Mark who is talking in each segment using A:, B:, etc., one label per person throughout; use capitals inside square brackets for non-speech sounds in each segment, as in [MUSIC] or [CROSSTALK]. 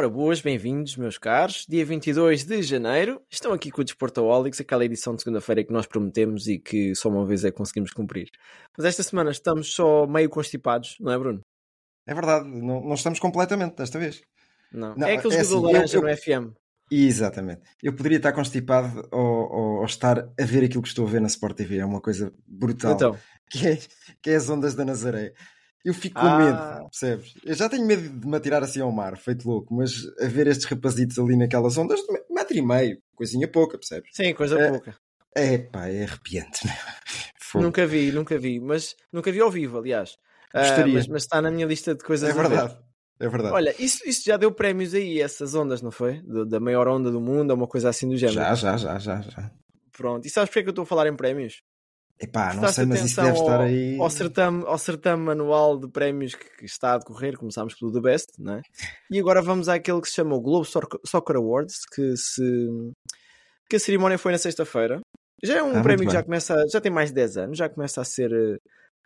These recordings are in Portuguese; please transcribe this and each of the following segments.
A: Ora, boas, bem-vindos, meus caros. Dia 22 de janeiro. Estão aqui com o Desportaólicos, aquela edição de segunda-feira que nós prometemos e que só uma vez é que conseguimos cumprir. Mas esta semana estamos só meio constipados, não é, Bruno?
B: É verdade, não, não estamos completamente desta vez.
A: Não.
B: Não,
A: é aquele
B: é
A: jogador
B: assim,
A: laranja
B: eu-
A: no FM.
B: Exatamente. Eu poderia estar constipado ou, ou- ou estar a ver aquilo que estou a ver na Sport TV. É uma coisa brutal.
A: Então,
B: Que, é, que é as ondas da Nazaré. Eu fico com
A: Ah.
B: medo, percebes? Eu já tenho medo de me atirar assim ao mar, feito louco, mas a ver estes rapazitos ali naquelas ondas, metro e meio, coisinha pouca, percebes?
A: sim, coisa
B: É,
A: pouca.
B: É pá, é arrepiante. [LAUGHS]
A: Nunca vi, nunca vi, mas nunca vi ao vivo, aliás. Ah,
B: Gostaria.
A: mas, mas está na minha lista de coisas
B: É
A: a ver.
B: verdade. É verdade.
A: Olha, isso, isso já deu prémios aí, essas ondas, não foi? Do- da maior onda do mundo, ou uma coisa assim do género.
B: já, já, já, já, já.
A: Pronto. E sabes porque é que eu estou a falar em prémios?
B: Epá, não sei, mas isso deve estar
A: ao,
B: aí.
A: Ao certame, ao certame anual de prémios que, está a decorrer, começámos pelo The Best, não é? E agora vamos àquele que se chama o Globe Soc- Soccer Awards, que, se, que a cerimónia foi na sexta-feira. Já é um
B: Ah,
A: prémio que já começa, já tem mais de 10 anos, já começa a ser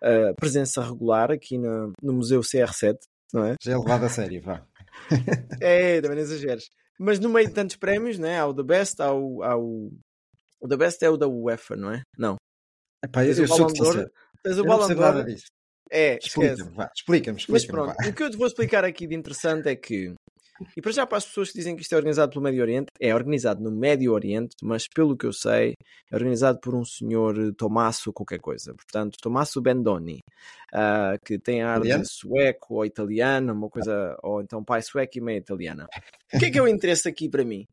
A: a presença regular aqui na- no Museu CR7, não é?
B: Já é levado a sério, vá. [LAUGHS]
A: É, também não exageres. Mas no meio de tantos prémios, né? há o The Best, há o, há o... O The Best é o da UEFA, não é? Não.
B: Epá, eu, eu
A: o
B: sou sincero.
A: Tens o
B: Eu não nada disso.
A: É.
B: Explica-me. Explica-me,
A: Mas
B: explica-me.
A: pronto,
B: vá.
A: o que eu te vou explicar aqui de interessante é que, e para já para as pessoas que dizem que isto é organizado pelo Médio Oriente, é organizado no Médio Oriente, mas pelo que eu sei, é organizado por um senhor eh, Tommaso qualquer coisa. Portanto, Tommaso Bendoni, ah, que tem ar de sueco ou italiano, uma coisa, ou então pai sueco e meia italiana. O que é que é o interesse aqui para mim?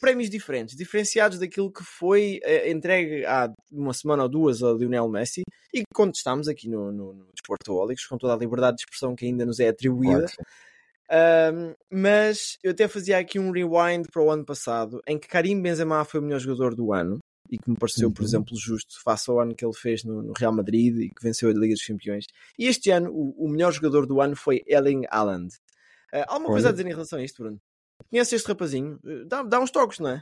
A: Prémios diferentes, diferenciados daquilo que foi eh, entregue há uma semana ou duas ao Lionel Messi e que contestamos aqui no, no, no Desportoólicos com toda a liberdade de expressão que ainda nos é atribuída. Um, mas eu até fazia aqui um rewind para o ano passado em que Karim Benzema foi o melhor jogador do ano e que me pareceu, por
B: Uhum.
A: exemplo, justo face ao ano que ele fez no, no Real Madrid e que venceu a Liga dos Campeões. E este ano o, o melhor jogador do ano foi Erling Haaland. Uh, há alguma coisa a
B: Olha.
A: dizer em relação a isto, Bruno? Conheces este rapazinho? Uh, Dá, dá uns toques, não é?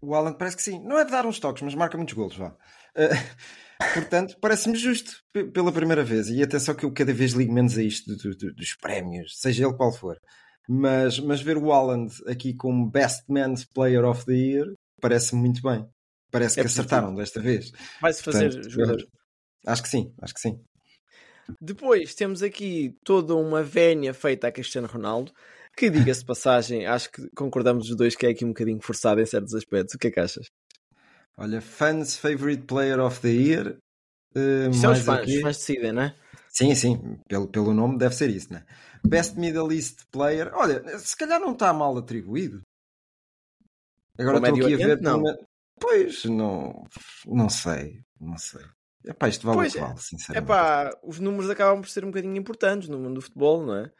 B: O Alan parece que sim. Não é de dar uns toques, mas marca muitos golos, vá. Eh, [LAUGHS] portanto, parece-me justo pela primeira vez. E atenção que eu cada vez ligo menos a isto do- do- dos prémios, seja ele qual for. Mas, mas ver o Alan aqui como Best Men's Player of the Year parece-me muito bem. Parece
A: É
B: que
A: positivo.
B: acertaram desta vez.
A: Vai-se fazer
B: Portanto,
A: jogador.
B: Acho que sim, acho que sim.
A: Depois temos aqui toda uma vénia feita a Cristiano Ronaldo, que diga-se passagem, acho que concordamos os dois que é aqui um bocadinho forçado em certos aspectos. O que é que achas?
B: Olha, Fans Favorite Player of the Year. eh,
A: Isto é os fãs,
B: aqui-
A: os fãs decidem, não é?
B: Sim, sim, pelo, pelo nome deve ser isso, né? Best Middle East Player. Olha, se calhar não está mal atribuído. Agora estou aqui a ver.
A: Não.
B: uma- Pois, não, não sei, não sei. Epá, isto vale
A: Pois
B: o que
A: é.
B: vale, sinceramente.
A: pá, os números acabam por ser um bocadinho importantes no mundo do futebol, não é?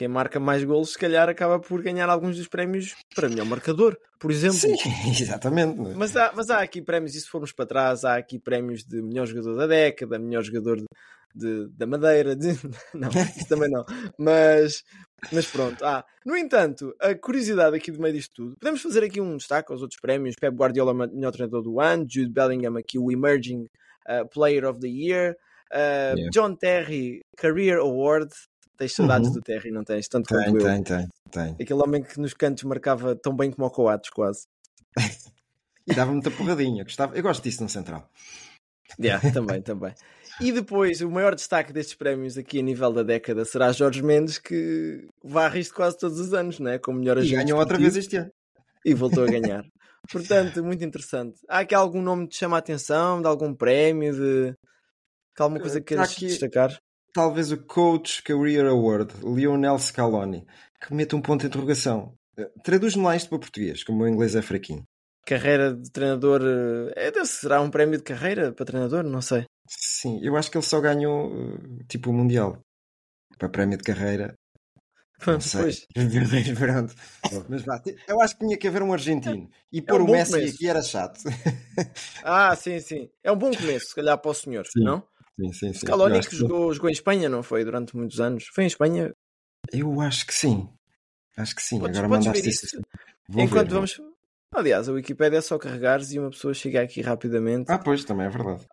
A: Quem marca mais golos, se calhar, acaba por ganhar alguns dos prémios para melhor marcador, por exemplo.
B: Sim, [LAUGHS] exatamente. né?
A: Mas há, mas há aqui prémios, e se formos para trás, há aqui prémios de melhor jogador da década, melhor jogador de, de- da Madeira. de- [LAUGHS] Não, isso também não. Mas, mas pronto. Ah, no entanto, a curiosidade aqui do meio disto tudo, podemos fazer aqui um destaque aos outros prémios. Pep Guardiola, melhor treinador do ano, Jude Bellingham, aqui o Emerging uh, Player of the Year, uh,
B: Yeah.
A: John Terry, Career Award. Tens saudades
B: Uhum.
A: do Terry, não tens? Tanto
B: Tem,
A: quanto eu.
B: tem, tem, tem.
A: Aquele homem que nos cantos marcava tão bem como o Coates, quase. [LAUGHS]
B: E dava muita porradinha. Gostava... Eu gosto disso no Central.
A: Yeah, [LAUGHS] também, também. E depois, o maior destaque destes prémios aqui a nível da década será Jorge Mendes, que varre isto quase todos os anos, né? como melhor
B: E ganhou outra vez este ano.
A: E voltou a [LAUGHS] ganhar. Portanto, muito interessante. Há aqui algum nome que te chama a atenção, de algum prémio, de alguma coisa que queiras
B: aqui-
A: destacar?
B: Talvez o Coach Career Award, Lionel Scaloni, que mete um ponto de interrogação. Eh, Traduz-me lá isto para português, como o inglês é fraquinho.
A: Carreira de treinador. eh, É, será um prémio de carreira para treinador? Não sei.
B: Sim, eu acho que ele só ganhou eh, tipo o Mundial. para prémio de carreira. [LAUGHS] Não sei.
A: Pois. [LAUGHS]
B: Pronto. Mas vá, eu acho que tinha que haver um argentino. E pôr
A: um
B: o Messi
A: começo.
B: aqui era chato. [LAUGHS]
A: Ah, sim, sim. É um bom começo, se calhar, para o senhor,
B: Sim.
A: não?
B: Sim, sim,
A: Scaloni que
B: que-
A: jogou, jogou em Espanha, não foi? Durante muitos anos. Foi em Espanha.
B: Eu acho que sim. Acho que sim.
A: Podes,
B: Agora
A: podes
B: mandaste isso.
A: isso.
B: Vou
A: Enquanto
B: ver,
A: vamos. Aliás, a Wikipédia é só carregares e uma pessoa chega aqui rapidamente.
B: Ah, pois, também é verdade.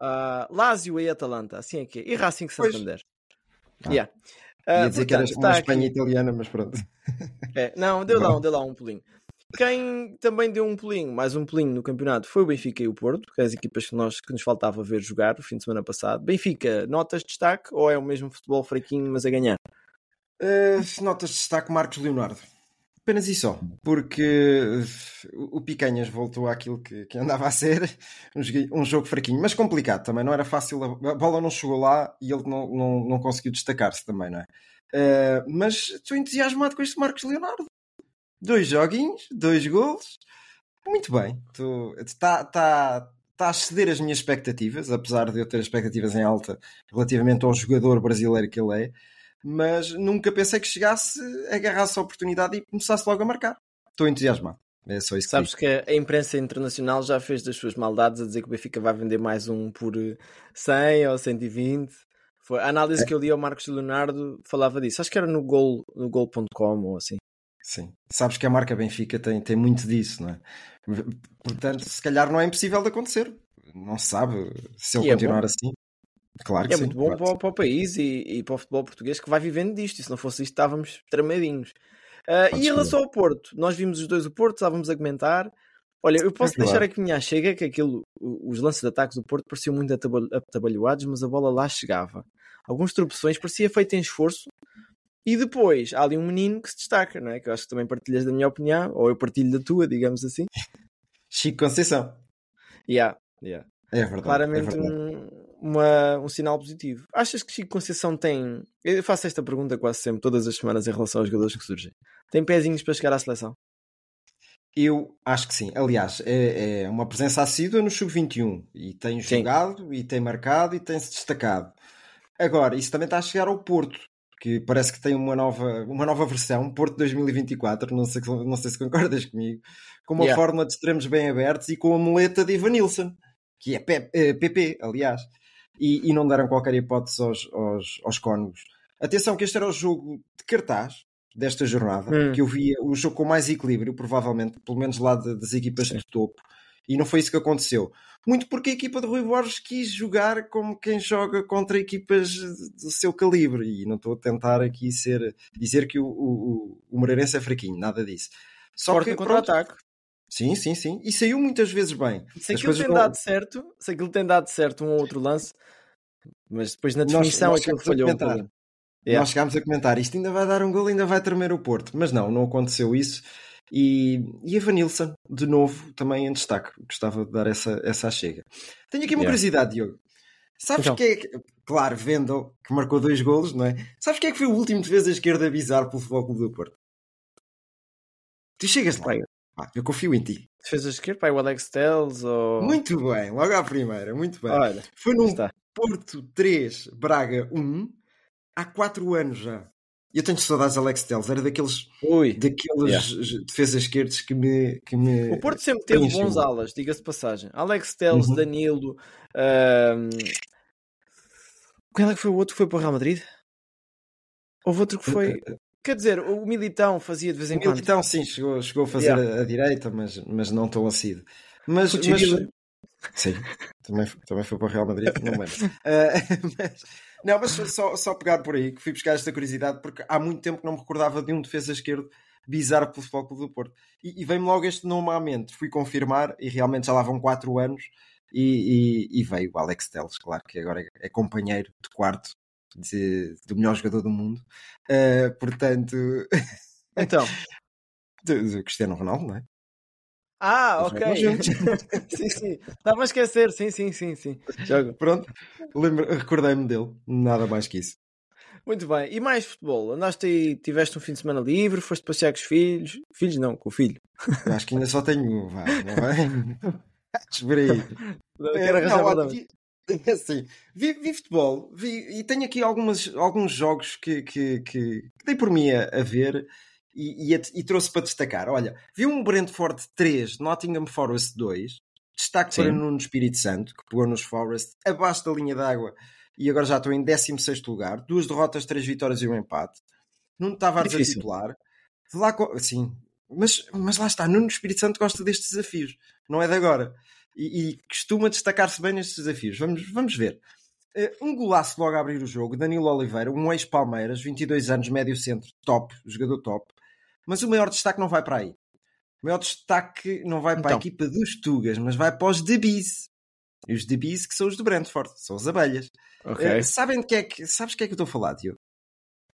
A: Lazio e Atalanta, assim é que é. E Racing
B: Pois.
A: Santander.
B: Ah.
A: Yeah.
B: Ia
A: Ah,
B: dizer que era
A: portanto,
B: uma Espanha
A: aqui-
B: italiana, mas pronto.
A: É, não, deu lá, um, deu lá um pulinho. Quem também deu um pulinho, mais um pulinho no campeonato, foi o Benfica e o Porto, que é as equipas que, nós, que nos faltava ver jogar o fim de semana passado. Benfica, notas de destaque ou é o mesmo futebol fraquinho, mas a ganhar?
B: Uh, notas de destaque Marcos Leonardo. Apenas e só. Porque uh, o Picanhas voltou àquilo que, que andava a ser. Um, um jogo fraquinho, mas complicado também. Não era fácil. A bola não chegou lá e ele não, não, não conseguiu destacar-se também, não é? Uh, mas estou entusiasmado com este Marcos Leonardo. Dois joguinhos, dois golos. Muito bem. Está tá, tá a exceder as minhas expectativas, apesar de eu ter expectativas em alta relativamente ao jogador brasileiro que ele é mas nunca pensei que chegasse, agarrasse a oportunidade e começasse logo a marcar. Estou entusiasmado. É só isso que
A: Sabes
B: digo.
A: que a imprensa internacional já fez das suas maldades a dizer que o Benfica vai vender mais um por eh, 100 ou 120. Foi, a análise que eu li ao Marcos Leonardo falava disso. Acho que era no gol, no gol.com ou assim.
B: Sim. Sabes que a marca Benfica tem, tem muito disso, não é? Portanto, se calhar não é impossível de acontecer. Não se sabe se ele
A: E é
B: continuar
A: bom.
B: assim. Claro que
A: é
B: sim.
A: muito bom
B: claro
A: para, o- para o país e, e para o futebol português que vai vivendo disto. E se não fosse isto, estávamos tramadinhos. Ah, e em relação ao Porto, nós vimos os dois o Porto, estávamos a comentar. Olha, eu posso
B: É
A: deixar aqui a minha chega que aquilo, o- os lances de ataques do Porto pareciam muito atabal- atabalhoados, mas a bola lá chegava. Alguns tropeções, parecia feito em esforço. E depois há ali um menino que se destaca, não é? Que eu acho que também partilhas da minha opinião, ou eu partilho da tua, digamos assim. [LAUGHS]
B: Chico Conceição.
A: Yeah, yeah.
B: É verdade.
A: claramente
B: é verdade.
A: um, uma- um sinal positivo. Achas que Chico Conceição tem. Eu faço esta pergunta quase sempre, todas as semanas, em relação aos jogadores que surgem. Tem pezinhos para chegar à seleção?
B: Eu acho que sim. Aliás, é, é uma presença assídua no Sub-21 e tem
A: Sim.
B: jogado, e tem marcado, e tem-se destacado. Agora, isso também está a chegar ao Porto, que parece que tem uma nova, uma nova versão, Porto 2024, não sei, não sei se concordas comigo, com uma
A: Yeah.
B: fórmula de extremos bem abertos e com a muleta de Ivan Nilsson, que é Pe- eh, PP, aliás. E, e não deram qualquer hipótese aos, aos, aos. Atenção que este era o jogo de cartaz desta jornada,
A: Hum.
B: que eu via o jogo com mais equilíbrio, provavelmente, pelo menos lá de- das equipas de topo. E não foi isso que aconteceu. Muito porque a equipa de Rui Borges quis jogar como quem joga contra equipas do seu calibre. E não estou a tentar aqui ser, dizer que o, o, o- Moreirense é fraquinho, nada disso. Só
A: Forte
B: que,
A: contra-ataque.
B: sim, sim, sim. E saiu muitas vezes bem.
A: Se aquilo tem
B: não-
A: dado certo, se aquilo tem dado certo um ou outro lance, mas depois na
B: Nós-
A: definição
B: nós
A: aquilo
B: chegamos a
A: falhou um.
B: Nós chegámos a comentar isto ainda vai dar um gol, ainda vai tremer o Porto. Mas não, não aconteceu isso. E, e a Vanilson, de novo, também em destaque. Gostava de dar essa, essa chega. Tenho aqui uma
A: Yeah.
B: curiosidade, Diogo. Sabes
A: Então.
B: quem é que. Claro, Vendel, que marcou dois golos, não é? Sabes quem é que foi o último defesa esquerda bizarro pelo Futebol Clube do Porto? Tu chegas lá. Ah, eu confio em ti.
A: Defesa esquerda, pai, o Alex Telles ou.
B: Muito bem, logo à primeira, muito bem.
A: Olha,
B: Foi num
A: está.
B: Porto 3, Braga 1, há 4 anos já. Eu tenho saudades de Alex Telles, era daqueles,
A: Ui.
B: daqueles j- defesas esquerdos que me, que me.
A: O Porto sempre teve bons alas, diga-se de passagem. Alex Telles,
B: Uhum.
A: Danilo. ahm, Qual é que foi o outro que foi para o Real Madrid? Houve outro que foi. Quer dizer, o Militão fazia de vez em quando.
B: Então, sim, chegou, chegou a fazer
A: Yeah.
B: a, a direita, mas, mas não tão assíduo. Mas,
A: O
B: mas sim, também, foi- também foi para o Real Madrid, não lembro. Ah, [LAUGHS] [LAUGHS] mas- não, mas só, só pegar por aí, que fui buscar esta curiosidade, porque há muito tempo que não me recordava de um defesa esquerdo bizarro pelo Futebol Clube do Porto. E, e veio-me logo este nome à mente. Fui confirmar e realmente já lá vão 4 anos e, e- e veio o Alex Telles, claro que agora é, companheiro de quarto de- do melhor jogador do mundo. Ah, portanto,
A: Então. [LAUGHS]
B: do, do Cristiano Ronaldo, não é?
A: Ah, ok.
B: juntos. [LAUGHS]
A: sim, sim. Estava a esquecer. Sim, sim, sim, sim. Joga.
B: Pronto, recordei-me dele, nada mais que isso.
A: Muito bem. E mais futebol? Andaste aí, tiveste um fim de semana livre, foste passear com os filhos. Filhos não, com o filho.
B: Eu acho que ainda só tenho um, vá, não vai? Espera aí.
A: Quero
B: É,
A: arranjar
B: não,
A: problemas.
B: vi, [LAUGHS] Assim, vi, vi futebol vi, e tenho aqui algumas, alguns jogos que, que, que, que dei por mim a, a ver e, e, e, trouxe para destacar. Olha, vi um Brentford 3, Nottingham Forest 2. Destaque Sim. para Nuno Espírito Santo, que pegou nos Forest abaixo da linha d'água e agora já estou em 16 lugar. Duas derrotas, três vitórias e um empate. Nuno Tavares a titular. Lá, sim, mas, mas lá está, Nuno Espírito Santo gosta destes desafios, não é de agora e, e costuma destacar-se bem nestes desafios. Vamos, vamos ver. Uh, um golaço logo a abrir o jogo, Danilo Oliveira, um ex-Palmeiras, 22 anos, médio centro, top, jogador top. Mas o maior destaque não vai para aí. O maior destaque não vai para então. a equipa dos Tugas, mas vai para os Debis. E os Debis que são os do Brentford, são as abelhas. Okay. Uh, sabem de que é que, sabes de que é que eu estou a falar, tio?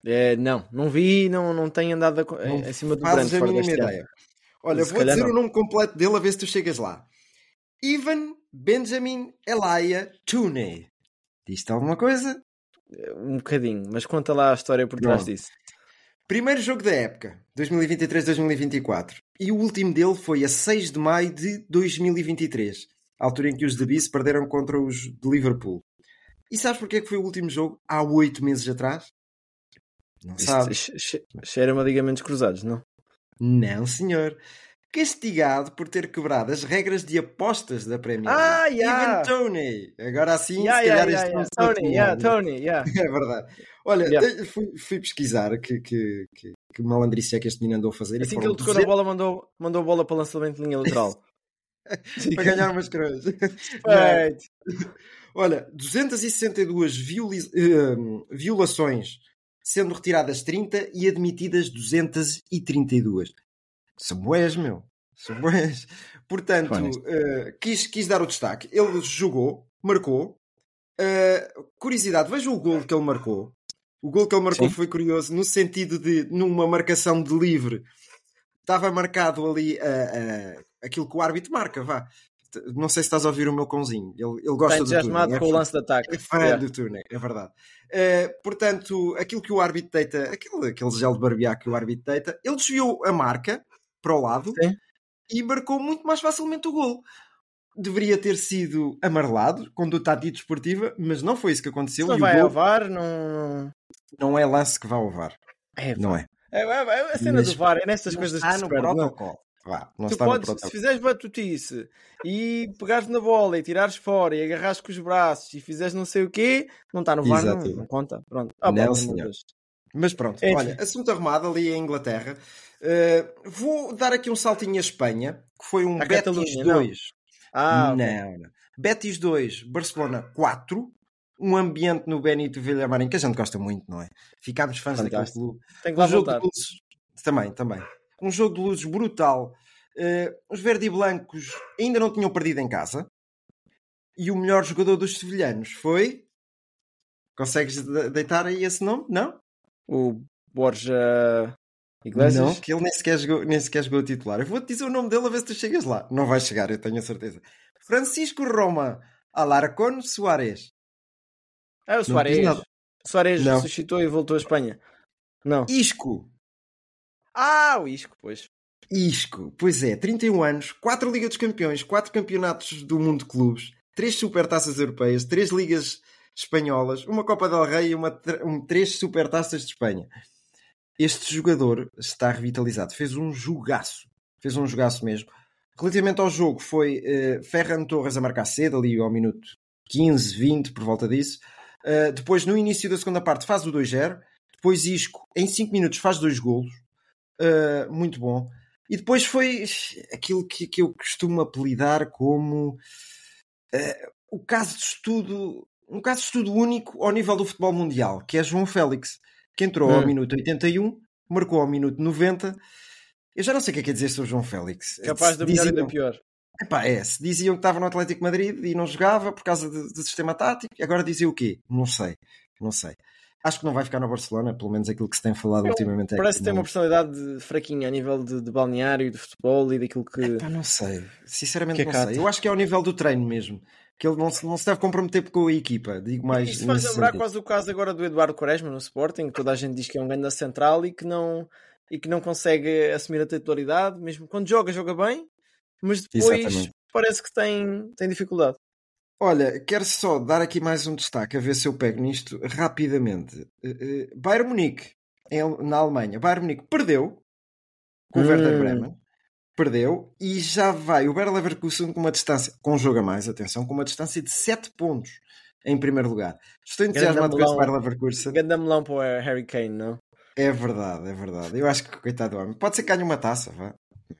A: É, não, não vi, não, não tenho andado a, não acima do Brentford. a mínima ideia.
B: Olha, vou dizer não. o nome completo dele a ver se tu chegas lá. Ivan Benjamin Elia Tooney. Diz-te alguma coisa?
A: Um bocadinho, mas conta lá a história por trás disso.
B: Primeiro jogo da época, 2023-2024. E o último dele foi a 6 de maio de 2023, a altura em que os The Beast perderam contra os de Liverpool. E sabes porque é que foi o último jogo há 8 meses atrás?
A: Não sabes. Cheira-me a ligamentos cruzados, não?
B: Não, senhor castigado por ter quebrado as regras de apostas da Premier
A: League. Ah, yeah.
B: Even Tony. Agora sim,
A: yeah,
B: se calhar
A: yeah,
B: este
A: yeah, yeah. Tony, yeah, Tony, [LAUGHS] yeah.
B: É verdade. Olha, yeah. fui, fui, pesquisar que, que, que, que malandrice é que este menino andou a fazer.
A: Assim que ele tocou 200... bola, mandou, mandou a bola para lançamento de linha lateral. [LAUGHS]
B: para ganhar umas cruzes. [LAUGHS] Olha, 262 violi... uh, violações, sendo retiradas 30 e admitidas 232. São boés, meu. São boés. Portanto, uh, quis, quis dar o destaque. Ele jogou, marcou. Uh, curiosidade, veja o gol que ele marcou. O gol que ele marcou Sim. foi curioso, no sentido de, numa marcação de livre, estava marcado ali uh, aquilo que o árbitro marca, vá. Não sei se estás a ouvir o meu cãozinho. Ele, ele gosta
A: Está do turno. É
B: com
A: o lance de ataque.
B: É fã é. do turno, é verdade. Uh, portanto, aquilo que o árbitro deita, aquele, aquele gel de barbear que o árbitro deita, ele desviou a marca para o lado Sim. e marcou muito mais facilmente o gol. Deveria ter sido amarelado, conduta antidesportiva, mas não foi isso que aconteceu.
A: Não vai gol... ao VAR, não...
B: não é lance que vai ao VAR.
A: É,
B: não é.
A: É, é, é a cena mas, do VAR é nestas coisas que se
B: no perde, protocolo. Vá,
A: tu podes, se fizeres batutice e pegares na bola e tirares fora e agarrares com os braços e fizeres não sei o quê, não está no VAR, não, não, conta. Pronto.
B: Ah, não, senhor. Mas pronto, Enfim. olha, assunto arrumado ali em Inglaterra. Uh, vou dar aqui um saltinho à Espanha, que foi um a Betis 2. Não. Ah, não, não. Betis 2, Barcelona 4. Um ambiente no Benito Villamarim que a gente gosta muito, não é? Ficámos fãs Fantástico. daquele clube.
A: Tem que lá um jogo de
B: luzes, também, também. Um jogo de luzes brutal. Uh, os verde e blancos ainda não tinham perdido em casa. E o melhor jogador dos sevilhanos foi. Consegues deitar aí esse nome? Não?
A: O Borja Iglesias?
B: Não, que ele nem sequer, jogou, nem sequer jogou titular. Eu vou-te dizer o nome dele a ver se tu chegas lá. Não vai chegar, eu tenho a certeza. Francisco Roma Alarcón Soares.
A: É o Soares. Soares ressuscitou e voltou à Espanha. Não.
B: Isco.
A: Ah, o Isco, pois.
B: Isco, pois é, 31 anos, 4 Liga dos Campeões, 4 campeonatos do mundo de clubes, 3 supertaças europeias, 3 ligas espanholas, uma Copa del Rei e uma, um, 3 supertaças de Espanha este jogador está revitalizado. Fez um jogaço. Fez um jogaço mesmo. Relativamente ao jogo, foi uh, Ferran Torres a marcar cedo, ali ao minuto 15, 20, por volta disso. Uh, depois, no início da segunda parte, faz o 2-0. Depois, Isco, em 5 minutos, faz dois golos. Uh, muito bom. E depois foi aquilo que, que eu costumo apelidar como uh, o caso de estudo, um caso de estudo único ao nível do futebol mundial, que é João Félix que entrou hum. ao minuto 81, marcou ao minuto 90. Eu já não sei o que é que é dizer sobre o João Félix.
A: Capaz de melhor e da pior.
B: Epá, é, se diziam que estava no Atlético Madrid e não jogava por causa do, sistema tático, agora dizia o quê? Não sei, não sei. Acho que não vai ficar no Barcelona, pelo menos aquilo que se tem falado Eu, ultimamente.
A: É parece que tem uma personalidade fraquinha a nível de, de balneário, de futebol e daquilo que.
B: Epá, não sei, sinceramente que é não sei. Eu acho que é ao nível do treino mesmo que ele não se, não se deve comprometer com a equipa. Digo mais.
A: Isso faz lembrar quase o caso agora do Eduardo Quaresma no Sporting, que toda a gente diz que é um grande central e que não, e que não consegue assumir a titularidade, mesmo quando joga, joga bem, mas depois Exatamente. parece que tem, tem dificuldade.
B: Olha, quero só dar aqui mais um destaque, a ver se eu pego nisto rapidamente. Uh, uh, Bayern Munique, em, na Alemanha. Bayern Munique perdeu com o
A: Hum.
B: Werder Bremen. Perdeu e já vai o Bayer Leverkusen com uma distância, com um jogo a mais, atenção, com uma distância de 7 pontos em primeiro lugar. Estou entusiasmado com esse. Bayer Leverkusen.
A: Ganda melão para o Harry Kane, não?
B: É verdade, é verdade. Eu acho que, coitado do homem, pode ser que ganhe uma taça, vá.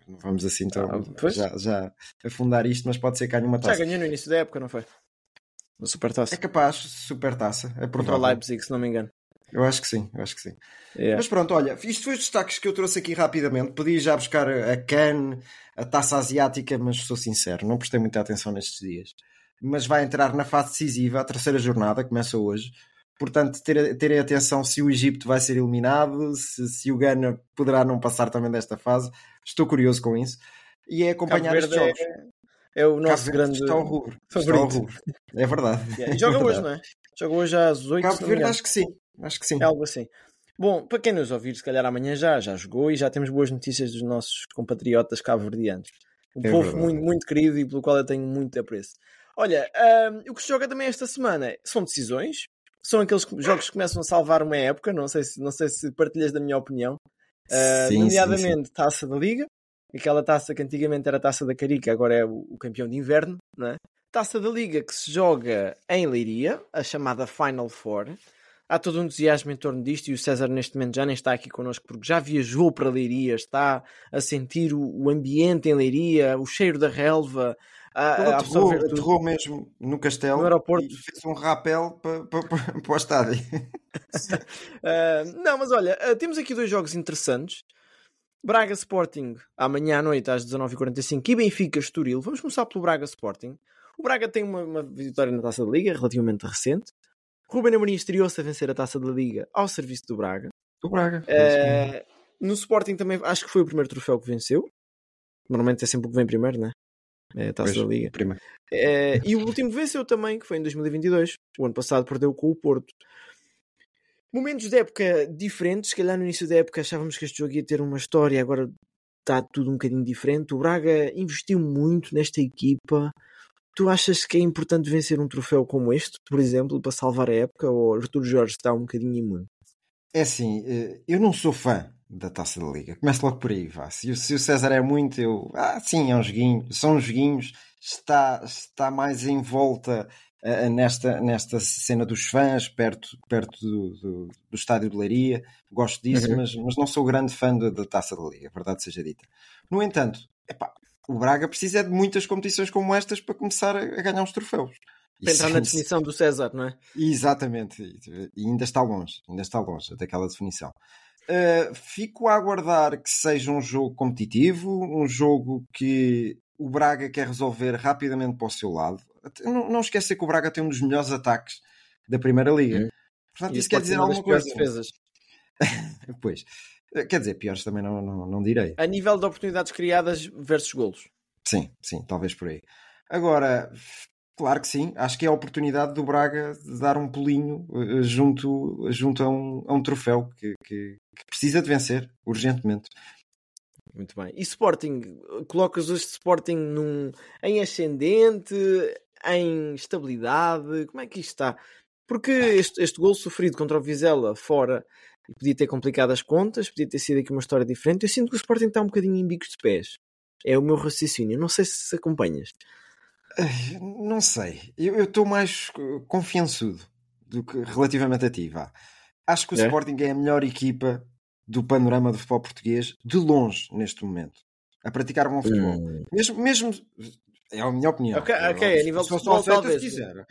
B: Não vamos assim então
A: Ah,
B: já, já afundar isto, mas pode ser que ganhe uma
A: Já
B: taça.
A: ganhou no início da época, não foi? Na Supertaça.
B: É capaz, super taça, é
A: Contra o. Leipzig, se não me engano.
B: Eu acho que sim, eu acho que sim.
A: Yeah.
B: Mas pronto, olha, isto foi os destaques que eu trouxe aqui rapidamente. Podia já buscar a CAN, a taça asiática, mas sou sincero, não prestei muita atenção nestes dias. Mas vai entrar na fase decisiva, a terceira jornada, começa hoje. Portanto, ter- terem atenção se o Egito vai ser eliminado, se, se o Ghana poderá não passar também desta fase. Estou curioso com isso. E é acompanhar
A: Cabo
B: estes jogos.
A: É, é o
B: Cabo
A: nosso
B: Verde
A: grande
B: está ao rubro. Está
A: favorito.
B: ao rubro. É verdade.
A: Yeah, e joga
B: É
A: hoje,
B: verdade.
A: não é? Joga hoje às 8
B: Cabo Verde, acho que sim. Acho que sim.
A: É algo assim. Bom, para quem nos ouvir, se calhar amanhã já, já jogou e já temos boas notícias dos nossos compatriotas cabo-verdianos. Um
B: É
A: povo muito, muito querido e pelo qual eu tenho muito apreço. Olha, ahm, o que se joga também esta semana são decisões. São aqueles jogos que começam a salvar uma época. Não sei se, não sei se partilhas da minha opinião. Ah,
B: Sim, sim,
A: nomeadamente taça da Liga, aquela taça que antigamente era a taça da Carica, agora é o, o campeão de inverno, não é? Taça da Liga que se joga em Leiria, a chamada Final Four. Há todo um entusiasmo em torno disto e o César neste momento já nem está aqui connosco porque já viajou para Leiria, está a sentir o, o ambiente em Leiria, o cheiro da relva, a, a
B: aterrou, aterrou mesmo no castelo
A: No aeroporto.
B: e fez um rapel para, para, para, [LAUGHS] para o estádio.
A: Ah, não, mas olha, ah, temos aqui dois jogos interessantes. Braga Sporting, amanhã à noite às 19h45 e Benfica Estoril. Vamos começar pelo Braga Sporting. O Braga tem uma, uma vitória na Taça da Liga, relativamente recente. Ruben Amorim estreou-se a vencer a Taça da Liga ao serviço do Braga.
B: O Braga.
A: Eh, no Sporting também acho que foi o primeiro troféu que venceu. Normalmente é sempre o que vem primeiro, né? É a Taça
B: Pois,
A: da Liga.
B: primeiro.
A: Eh, e o último venceu também, que foi em 2022. O ano passado perdeu com o Porto. Momentos de época diferentes. Se calhar no início da época achávamos que este jogo ia ter uma história, agora está tudo um bocadinho diferente. O Braga investiu muito nesta equipa. Tu achas que é importante vencer um troféu como este, por exemplo, para salvar a época? Ou Artur Jorge está um bocadinho imune?
B: É assim, eh, eu não sou fã da Taça da Liga. Começo logo por aí, vá. Se, o- se o César é muito, eu. Ah, sim, é um joguinho. São joguinhos. Está, está mais em volta eh, nesta, nesta cena dos fãs, perto, perto do, do, do estádio de Leiria. Gosto disso,
A: Uhum.
B: mas, mas não sou grande fã da, da Taça da Liga, verdade seja dita. No entanto, epá, o Braga precisa de muitas competições como estas para começar a, ganhar uns troféus.
A: Para entrar na
B: isso-
A: definição do César, não é?
B: Exatamente, e ainda está longe, ainda está longe daquela definição. Uh, fico a aguardar que seja um jogo competitivo, um jogo que o Braga quer resolver rapidamente para o seu lado. Não, não esquecer que o Braga tem um dos melhores ataques da Primeira Liga.
A: Uhum.
B: Portanto,
A: E
B: isso quer dizer alguma coisa.
A: defesas. [LAUGHS]
B: Pois, quer dizer, piores também não, não, não direi.
A: A nível de oportunidades criadas versus golos.
B: Sim, sim, talvez por aí. Agora, claro que sim, acho que é a oportunidade do Braga de dar um pulinho eh, junto, junto a, um, a um troféu que, que- que precisa de vencer urgentemente.
A: Muito bem. E Sporting? Colocas este Sporting num, em ascendente, em estabilidade? Como é que isto está? Porque este, este gol sofrido contra o Vizela fora podia ter complicado as contas, podia ter sido aqui uma história diferente. Eu sinto que o Sporting está um bocadinho em bicos de pés. É o meu raciocínio. Não sei se acompanhas.
B: Não sei, eu estou mais confiançudo do que relativamente a ti, vá. Acho que o
A: É?
B: Sporting é a melhor equipa do panorama do futebol português de longe neste momento a praticar bom futebol. Mesmo, mesmo é a minha opinião.
A: Ok, ok, a nível de
B: só
A: futebol, talvez.
B: se quiser.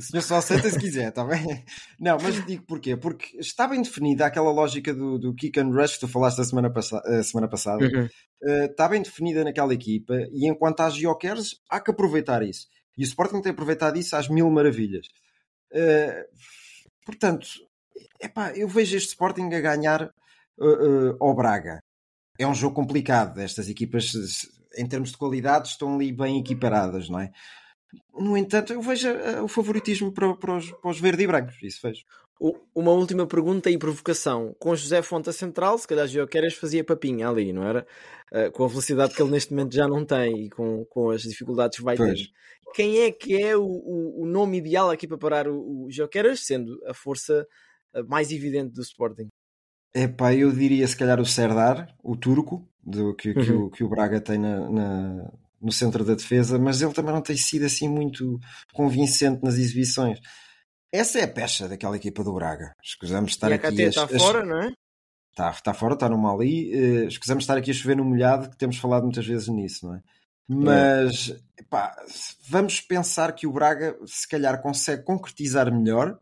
B: O senhor só aceita se quiser, está bem? Não, mas digo porquê? Porque está bem definida aquela lógica do, do kick and rush que tu falaste a semana, passa- a semana passada.
A: Uhum.
B: Uh, está bem definida naquela equipa e enquanto há geokers há que aproveitar isso. E o Sporting tem aproveitado isso às mil maravilhas. Uh, portanto, epá, eu vejo este Sporting a ganhar uh, ao Braga. É um jogo complicado. Estas equipas, em termos de qualidade, estão ali bem equiparadas, não é? No entanto, eu vejo uh, o favoritismo para, para, os, para os verde e brancos. Isso vejo.
A: Uma última pergunta e provocação. Com José Fonte a central, se calhar Gioqueras fazia papinha ali, não era? Uh, com a velocidade que ele neste momento já não tem e com, com as dificuldades que vai
B: Pois.
A: ter. Quem é que é o, o, o nome ideal aqui para parar o, o Gioqueras, sendo a força uh, mais evidente do Sporting?
B: Epá, eu diria se calhar o Serdar, o turco, do, que, que
A: Uhum.
B: o, que o Braga tem na, na- no centro da defesa, mas ele também não tem sido assim muito convincente nas exibições. Essa é a pecha daquela equipa do Braga. Escusamos estar
A: e a
B: aqui
A: KT está
B: a-
A: fora, não é?
B: Está, está fora, está no Mali. Uh, escusamos estar aqui a chover no molhado, que temos falado muitas vezes nisso, não é? Mas epá, vamos pensar que o Braga se calhar consegue concretizar melhor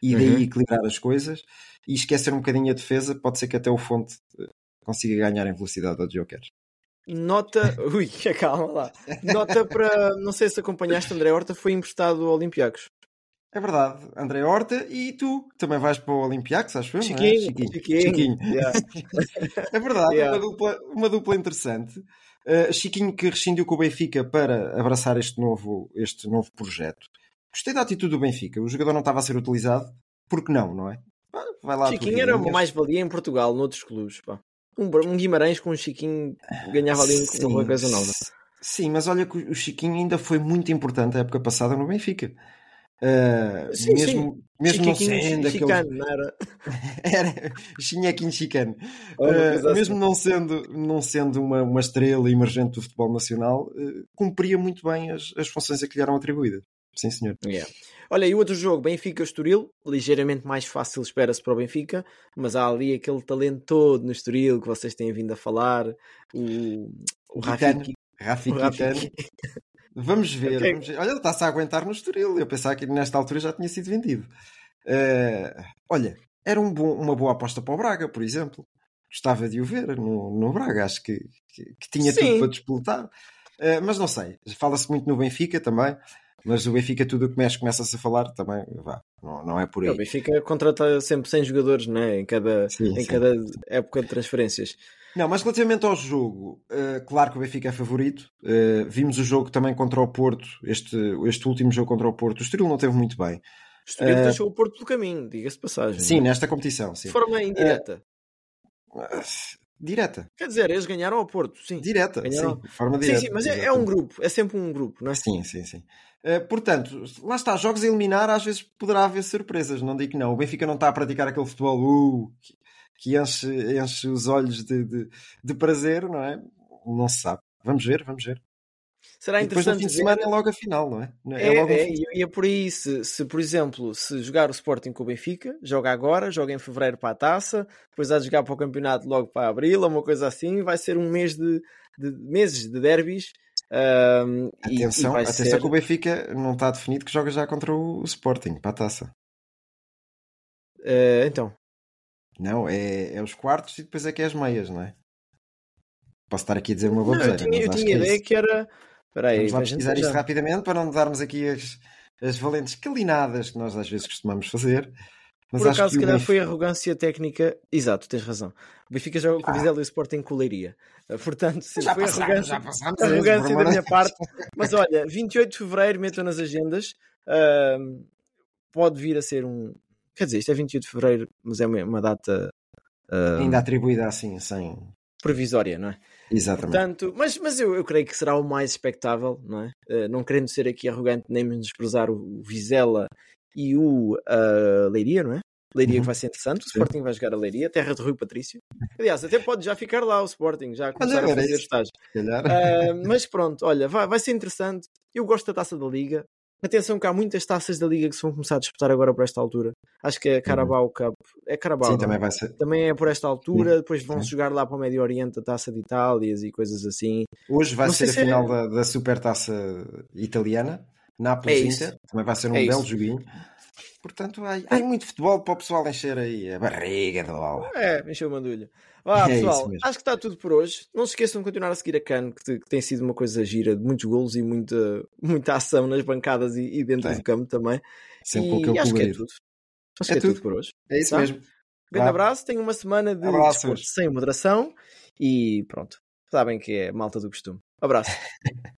B: e daí
A: Uhum.
B: equilibrar as coisas e esquecer um bocadinho a defesa. Pode ser que até o Fonte eh, consiga ganhar em velocidade ao Jokers.
A: Nota. [LAUGHS] Ui, calma lá. Nota para. Não sei se acompanhaste, André Horta foi emprestado ao Olympiacos.
B: É verdade, André Horta e tu também vais para o Olympiacos, acho eu, não é?
A: Chiquinho,
B: Chiquinho.
A: Chiquinho.
B: Chiquinho.
A: Yeah. [LAUGHS]
B: É verdade,
A: Yeah.
B: uma, dupla, uma dupla interessante. Uh, Chiquinho que rescindiu com o Benfica para abraçar este novo, este novo projeto. Gostei da atitude do Benfica. O jogador não estava a ser utilizado, porque não, não é? Vai lá,
A: Chiquinho era uma mais-valia em Portugal, noutros clubes. Pá. Um, um Guimarães com um Chiquinho ganhava ali
B: Sim,
A: uma coisa nova.
B: Sim, mas olha que o Chiquinho ainda foi muito importante a época passada no Benfica. Uh,
A: Sim,
B: mesmo mesmo não sendo aquele
A: era? [LAUGHS]
B: era chinhequinho chicano. Uh, mesmo não sendo, não sendo uma, uma estrela emergente do futebol nacional, uh, cumpria muito bem as, as funções a que lhe eram atribuídas. Sim, senhor.
A: Yeah. Olha, e o outro jogo, Benfica-Estoril, ligeiramente mais fácil espera-se para o Benfica, mas há ali aquele talento todo no Estoril que vocês têm vindo a falar, o, o. Rafiki. Rafiki.
B: Quitano. Vamos ver,
A: Ok.
B: vamos ver. Olha, ele está-se a aguentar no Estoril. Eu pensava que nesta altura já tinha sido vendido. Uh, olha, era um bom- uma boa aposta para o Braga, por exemplo. Gostava de o ver no, no Braga. Acho que, que, que tinha
A: Sim.
B: tudo para disputar. Uh, mas não sei. Fala-se muito no Benfica também. Mas o Benfica, tudo o que mexe, começa-se a falar também. Vá, não, não é por aí.
A: O Benfica contrata sempre 100 jogadores né? em, cada,
B: Sim,
A: em
B: sim.
A: cada época de transferências.
B: Não, mas relativamente ao jogo, eh, claro que o Benfica é favorito. Eh, vimos o jogo também contra o Porto, este, este último jogo contra o Porto. O Estoril não teve muito bem.
A: O Estoril
B: Eh,
A: deixou o Porto pelo caminho, diga-se passagem.
B: Sim, nesta competição, sim.
A: De forma indireta.
B: Ah, Direta,
A: Quer dizer, eles ganharam ao Porto, sim.
B: direta,
A: Ganharam.
B: sim, forma
A: Sim,
B: direta.
A: sim, mas é, é um grupo, é sempre um grupo, não é?
B: Sim, sim, sim. Eh, portanto, lá está, jogos a eliminar, às vezes poderá haver surpresas, não digo que não. O Benfica não está a praticar aquele futebol uh, que, que enche, enche os olhos de, de, de prazer, não é? Não se sabe. Vamos ver, vamos ver.
A: Será
B: E depois no
A: interessante
B: fim de semana é logo a final, não é?
A: É,
B: logo um
A: é,
B: fim-
A: e e é por aí, se, se, por exemplo, se jogar o Sporting com o Benfica, joga agora, joga em fevereiro para a taça, depois há de jogar para o campeonato logo para abril, ou uma coisa assim, vai ser um mês de, de meses de derbys. e-
B: Atenção,
A: e vai
B: atenção
A: ser-
B: que o Benfica não está definido que joga já contra o Sporting, para a taça.
A: Eh, então,
B: Não, é, é os quartos e depois é que é as meias, não é? Posso estar aqui a dizer uma
A: não, eu tinha, eu tinha
B: que é
A: ideia que era. Espera aí,
B: Vamos lá pesquisar isto
A: já-
B: rapidamente para não darmos aqui as, as valentes calinadas que nós às vezes costumamos fazer. Mas
A: Por acaso,
B: que
A: se calhar
B: Benfica-
A: foi arrogância técnica. Exato, tens razão. O Benfica joga com o Vizela e o Sporting com o Leiria. Eh, Portanto, sim,
B: Já
A: foi
B: passámos,
A: arrogância,
B: esse,
A: arrogância da minha parte. Mas olha, 28 de fevereiro, metam nas agendas. ahm, pode vir a ser um. Quer dizer, isto é 28 de fevereiro, mas é uma, uma data ah,
B: Ainda atribuída assim, sem.
A: provisória, não é?
B: Exatamente.
A: Portanto, mas, mas eu, eu creio que será o mais expectável, não é? Eh, não querendo ser aqui arrogante nem menosprezar o, o Vizela e o ah, Leiria, não é? Leiria
B: Uhum.
A: que vai ser interessante, o
B: Sim.
A: Sporting vai jogar a Leiria, terra de Rui Patrício. Aliás, até pode já ficar lá o Sporting, já começar
B: Olha,
A: a
B: era
A: fazer estágio.
B: Calhar.
A: Ah, mas pronto, olha, vai, vai ser interessante. Eu gosto da taça da Liga. Atenção que há muitas taças da Liga que se vão começar a disputar agora por esta altura. Acho que é a Carabao Cup. É Carabao.
B: Sim,
A: não é?
B: também vai ser.
A: Também é por esta altura, depois vão
B: sim.
A: jogar lá para o Médio Oriente a taça de Itálias e coisas assim.
B: Hoje vai ser
A: sei
B: a
A: é-
B: final da, da Supertaça italiana, Nápoles
A: É.
B: Inter, também vai ser um
A: É
B: belo
A: isso.
B: joguinho. Portanto, há, há muito futebol para o pessoal encher aí a barriga de bola.
A: É, encheu uma mandulha. Vá,
B: É
A: pessoal, acho que está tudo por hoje. Não se esqueçam de continuar a seguir a CAN, que, te- que tem sido uma coisa gira, de muitos golos e muita, muita ação nas bancadas e, e dentro
B: Tem.
A: do campo também.
B: Sempre
A: e
B: aquele
A: acho que é tudo. Acho
B: É
A: que é tudo.
B: tudo.
A: por hoje.
B: É isso
A: Tá?
B: mesmo.
A: Grande abraço, tenham uma semana de desporto sem moderação e pronto. Sabem que é malta do costume. Abraço. [LAUGHS]